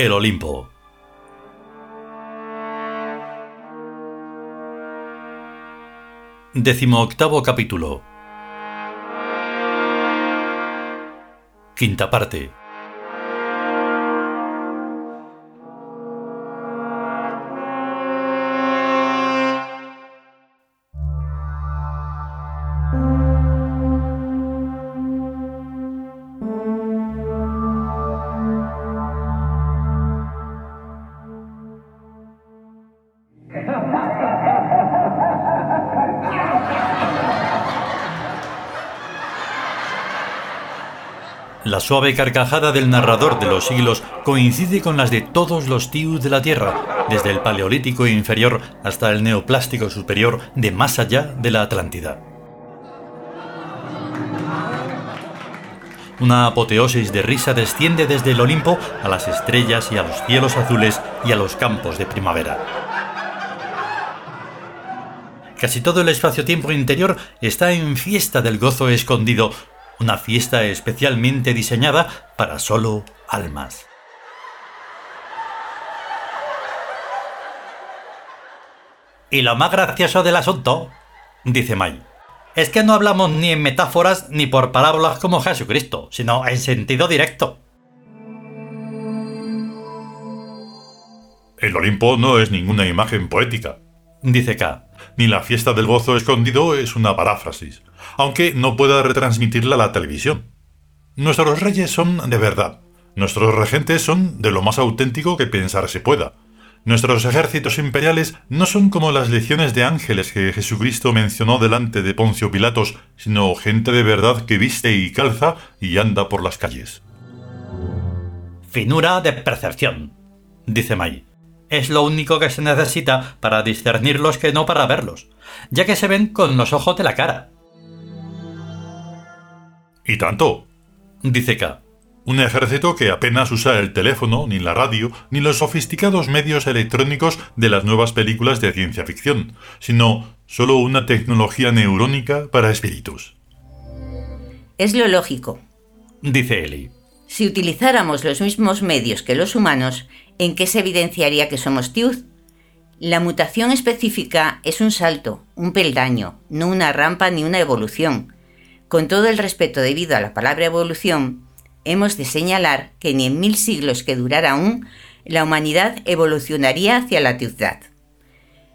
El Olimpo. Décimo octavo capítulo. Quinta parte. La suave carcajada del narrador de los siglos coincide con las de todos los tius de la Tierra, desde el Paleolítico inferior hasta el Neoplástico superior de más allá de la Atlántida. Una apoteosis de risa desciende desde el Olimpo a las estrellas y a los cielos azules y a los campos de primavera. Casi todo el espacio-tiempo interior está en fiesta del gozo escondido, una fiesta especialmente diseñada para solo almas. Y lo más gracioso del asunto, dice May, es que no hablamos ni en metáforas ni por parábolas como Jesucristo, sino en sentido directo. El Olimpo no es ninguna imagen poética, dice K. Ni la fiesta del gozo escondido es una paráfrasis, aunque no pueda retransmitirla la televisión. Nuestros reyes son de verdad. Nuestros regentes son de lo más auténtico que pensar se pueda. Nuestros ejércitos imperiales no son como las legiones de ángeles que Jesucristo mencionó delante de Poncio Pilatos, sino gente de verdad que viste y calza y anda por las calles. Finura de percepción, dice May. Es lo único que se necesita para discernirlos que no para verlos, ya que se ven con los ojos de la cara. ¿Y tanto? dice K. Un ejército que apenas usa el teléfono, ni la radio, ni los sofisticados medios electrónicos de las nuevas películas de ciencia ficción, sino solo una tecnología neurónica para espíritus. Es lo lógico, dice Eli. Si utilizáramos los mismos medios que los humanos, ¿en qué se evidenciaría que somos Tiuz? La mutación específica es un salto, un peldaño, no una rampa ni una evolución. Con todo el respeto debido a la palabra evolución, hemos de señalar que ni en mil siglos que durara aún, la humanidad evolucionaría hacia la tiuzdad.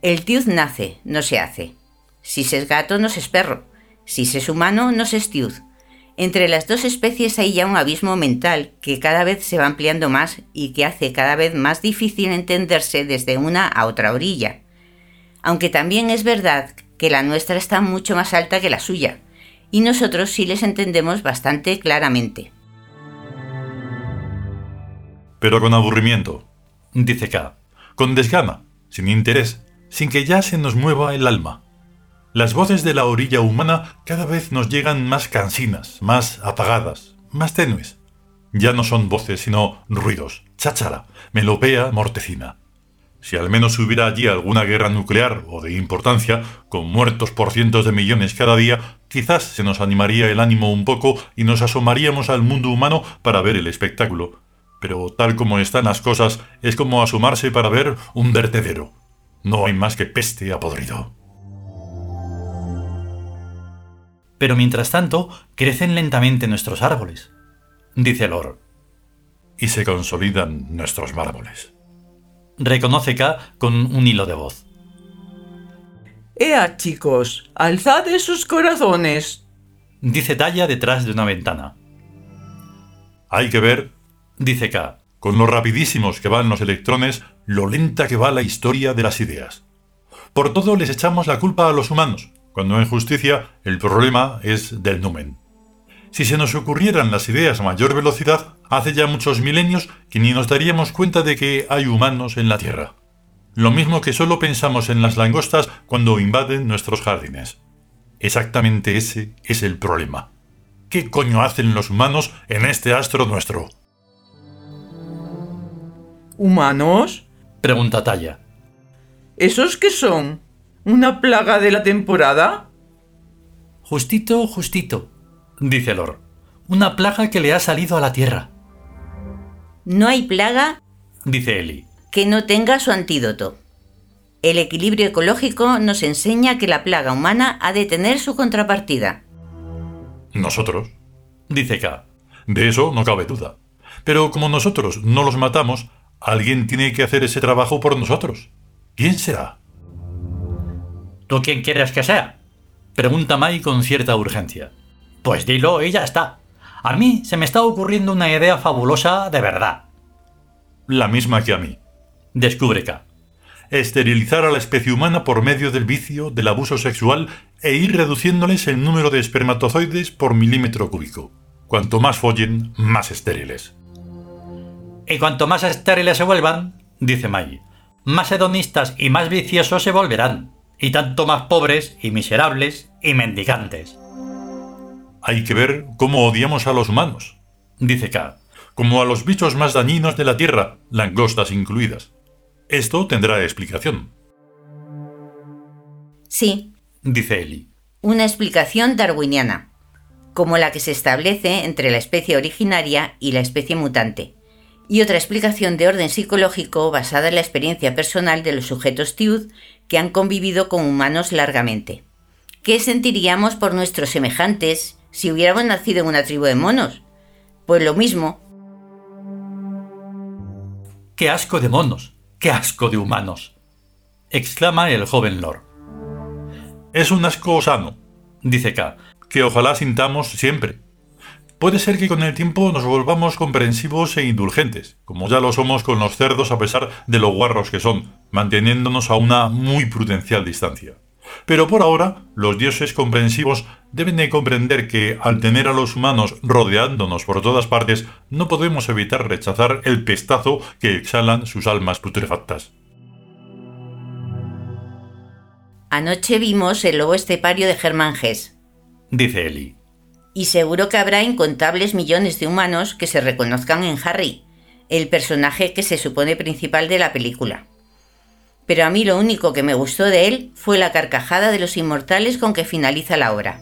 El tiuz nace, no se hace. Si se es gato, no se es perro. Si se es humano, no se es tiuz. Entre las dos especies hay ya un abismo mental que cada vez se va ampliando más y que hace cada vez más difícil entenderse desde una a otra orilla. Aunque también es verdad que la nuestra está mucho más alta que la suya, y nosotros sí les entendemos bastante claramente pero con aburrimiento, dice K. Con desgana, sin interés, sin que ya se nos mueva el alma. Las voces de la orilla humana cada vez nos llegan más cansinas, más apagadas, más tenues. Ya no son voces, sino ruidos, cháchara, melopea, mortecina. Si al menos hubiera allí alguna guerra nuclear o de importancia, con muertos por cientos de millones cada día, quizás se nos animaría el ánimo un poco y nos asomaríamos al mundo humano para ver el espectáculo pero tal como están las cosas es como asomarse para ver un vertedero. No hay más que peste a Pero mientras tanto, crecen lentamente nuestros árboles, dice Lor. Y se consolidan nuestros mármoles. Reconoce K con un hilo de voz. Ea, chicos, alzad esos corazones. Dice Talla detrás de una ventana. Hay que ver dice K. Con lo rapidísimos que van los electrones, lo lenta que va la historia de las ideas. Por todo les echamos la culpa a los humanos, cuando en justicia el problema es del numen. Si se nos ocurrieran las ideas a mayor velocidad, hace ya muchos milenios que ni nos daríamos cuenta de que hay humanos en la Tierra. Lo mismo que solo pensamos en las langostas cuando invaden nuestros jardines. Exactamente ese es el problema. ¿Qué coño hacen los humanos en este astro nuestro? ¿Humanos? Pregunta Talla. ¿Esos qué son? ¿Una plaga de la temporada? Justito, justito, dice Lor. Una plaga que le ha salido a la tierra. No hay plaga dice Eli. Que no tenga su antídoto. El equilibrio ecológico nos enseña que la plaga humana ha de tener su contrapartida. Nosotros, dice K. De eso no cabe duda. Pero como nosotros no los matamos, alguien tiene que hacer ese trabajo por nosotros. ¿Quién será? ¿Tú quién quieres que sea? Pregunta Mai con cierta urgencia. Pues dilo y ya está. A mí se me está ocurriendo una idea fabulosa de verdad. La misma que a mí. Descubre K. Esterilizar a la especie humana por medio del vicio, del abuso sexual e ir reduciéndoles el número de espermatozoides por milímetro cúbico. Cuanto más follen, más estériles. Y cuanto más estériles se vuelvan, dice Mai, más hedonistas y más viciosos se volverán, y tanto más pobres y miserables y mendicantes. Hay que ver cómo odiamos a los humanos, dice K, como a los bichos más dañinos de la Tierra, langostas incluidas. Esto tendrá explicación. Sí, dice Eli. Una explicación darwiniana, como la que se establece entre la especie originaria y la especie mutante, y otra explicación de orden psicológico basada en la experiencia personal de los sujetos TIUD que han convivido con humanos largamente. ¿Qué sentiríamos por nuestros semejantes si hubiéramos nacido en una tribu de monos? Pues lo mismo. ¡Qué asco de monos! ¡Qué asco de humanos! exclama el joven Lord. Es un asco sano, dice K, que ojalá sintamos siempre. Puede ser que con el tiempo nos volvamos comprensivos e indulgentes, como ya lo somos con los cerdos a pesar de lo guarros que son, manteniéndonos a una muy prudencial distancia. Pero por ahora, los dioses comprensivos deben de comprender que, al tener a los humanos rodeándonos por todas partes, no podemos evitar rechazar el pestazo que exhalan sus almas putrefactas. Anoche vimos el lobo estepario de Germán Gess, dice Eli. Y seguro que habrá incontables millones de humanos que se reconozcan en Harry, el personaje que se supone principal de la película pero a mí lo único que me gustó de él fue la carcajada de los inmortales con que finaliza la obra.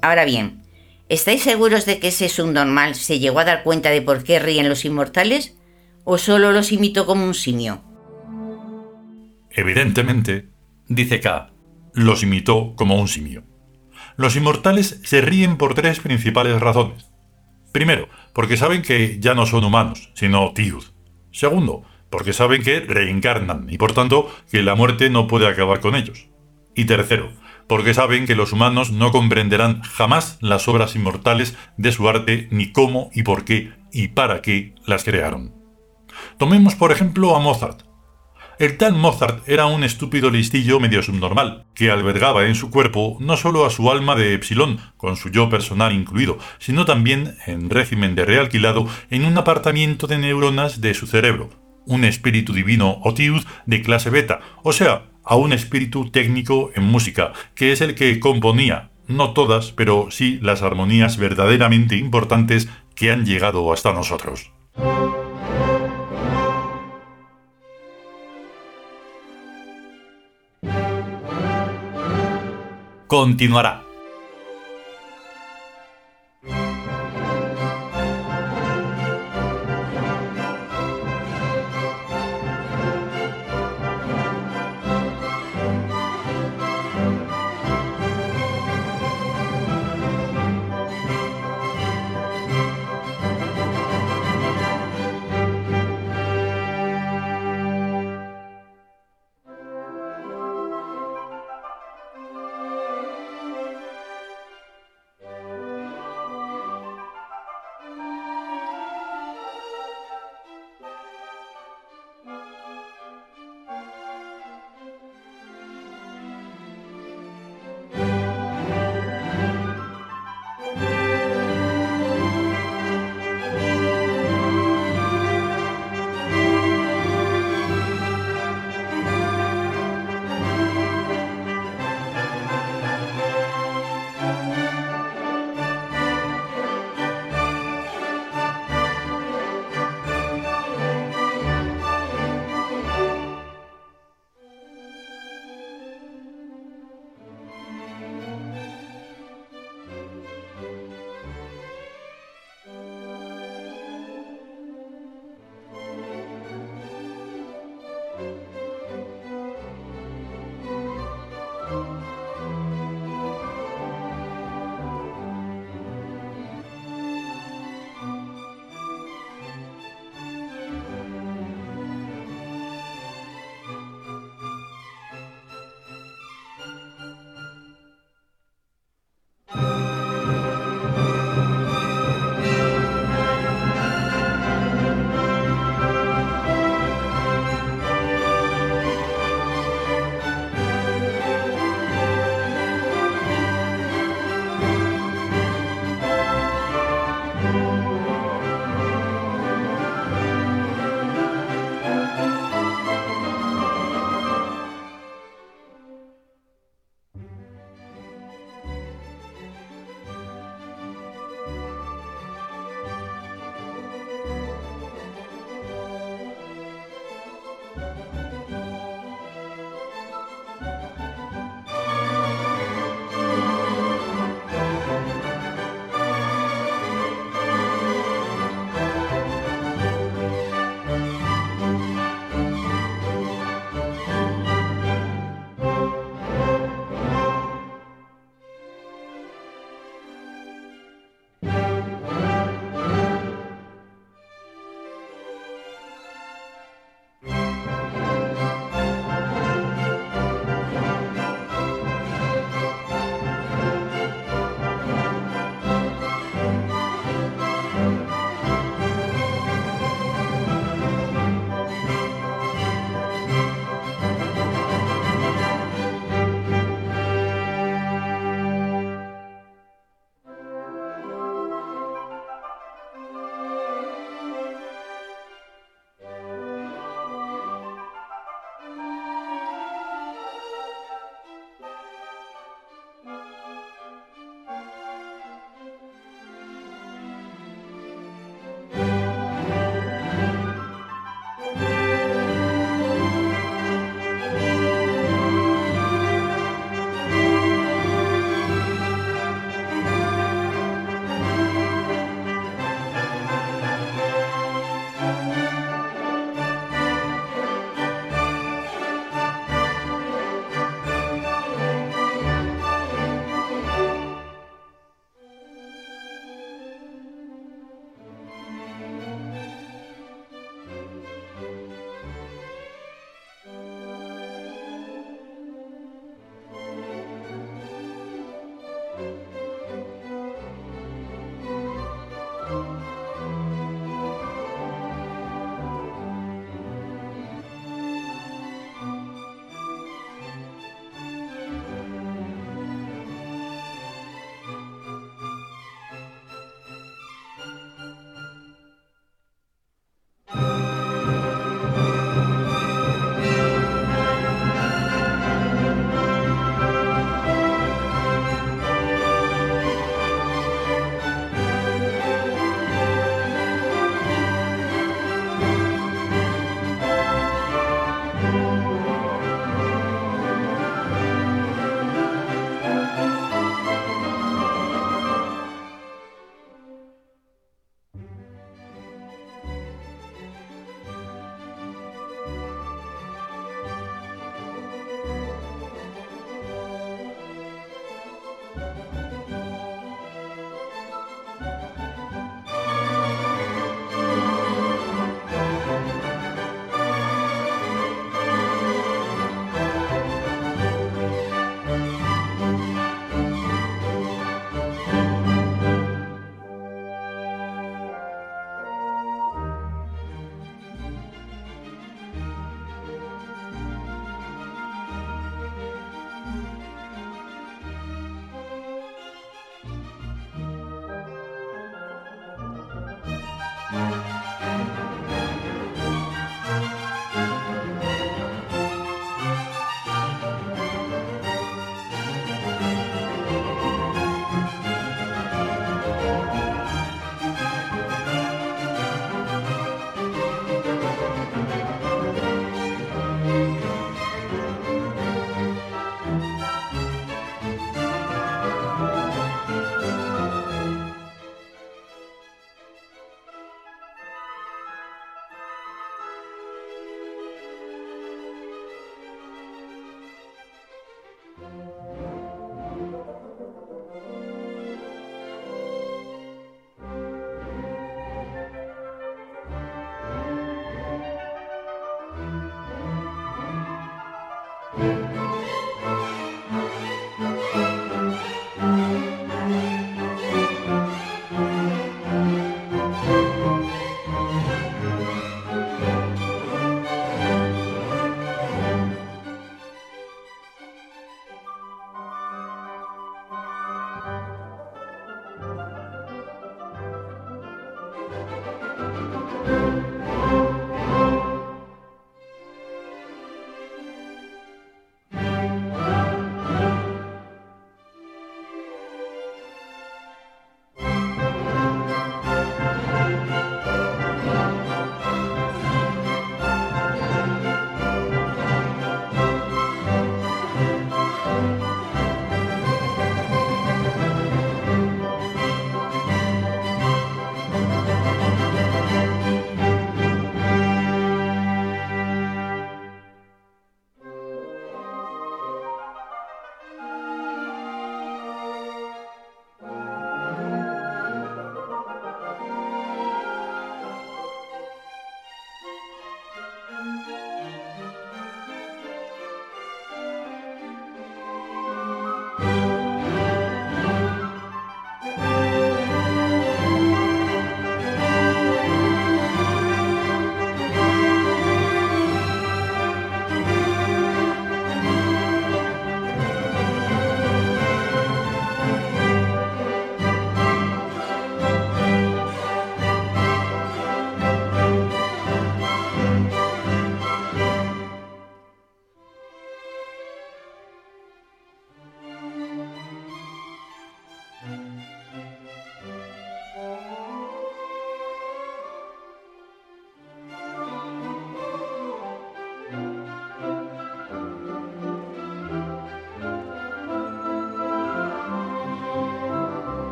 Ahora bien, ¿estáis seguros de que ese subnormal se llegó a dar cuenta de por qué ríen los inmortales? ¿O solo los imitó como un simio? Evidentemente, dice K, los imitó como un simio. Los inmortales se ríen por tres principales razones. Primero, porque saben que ya no son humanos, sino tiud. Segundo, porque saben que reencarnan y por tanto que la muerte no puede acabar con ellos. Y tercero, porque saben que los humanos no comprenderán jamás las obras inmortales de su arte ni cómo y por qué y para qué las crearon. Tomemos por ejemplo a Mozart. El tal Mozart era un estúpido listillo medio subnormal, que albergaba en su cuerpo no solo a su alma de Epsilon, con su yo personal incluido, sino también, en régimen de realquilado, en un apartamiento de neuronas de su cerebro, un espíritu divino o tiud de clase beta, o sea, a un espíritu técnico en música, que es el que componía, no todas, pero sí las armonías verdaderamente importantes que han llegado hasta nosotros. Continuará.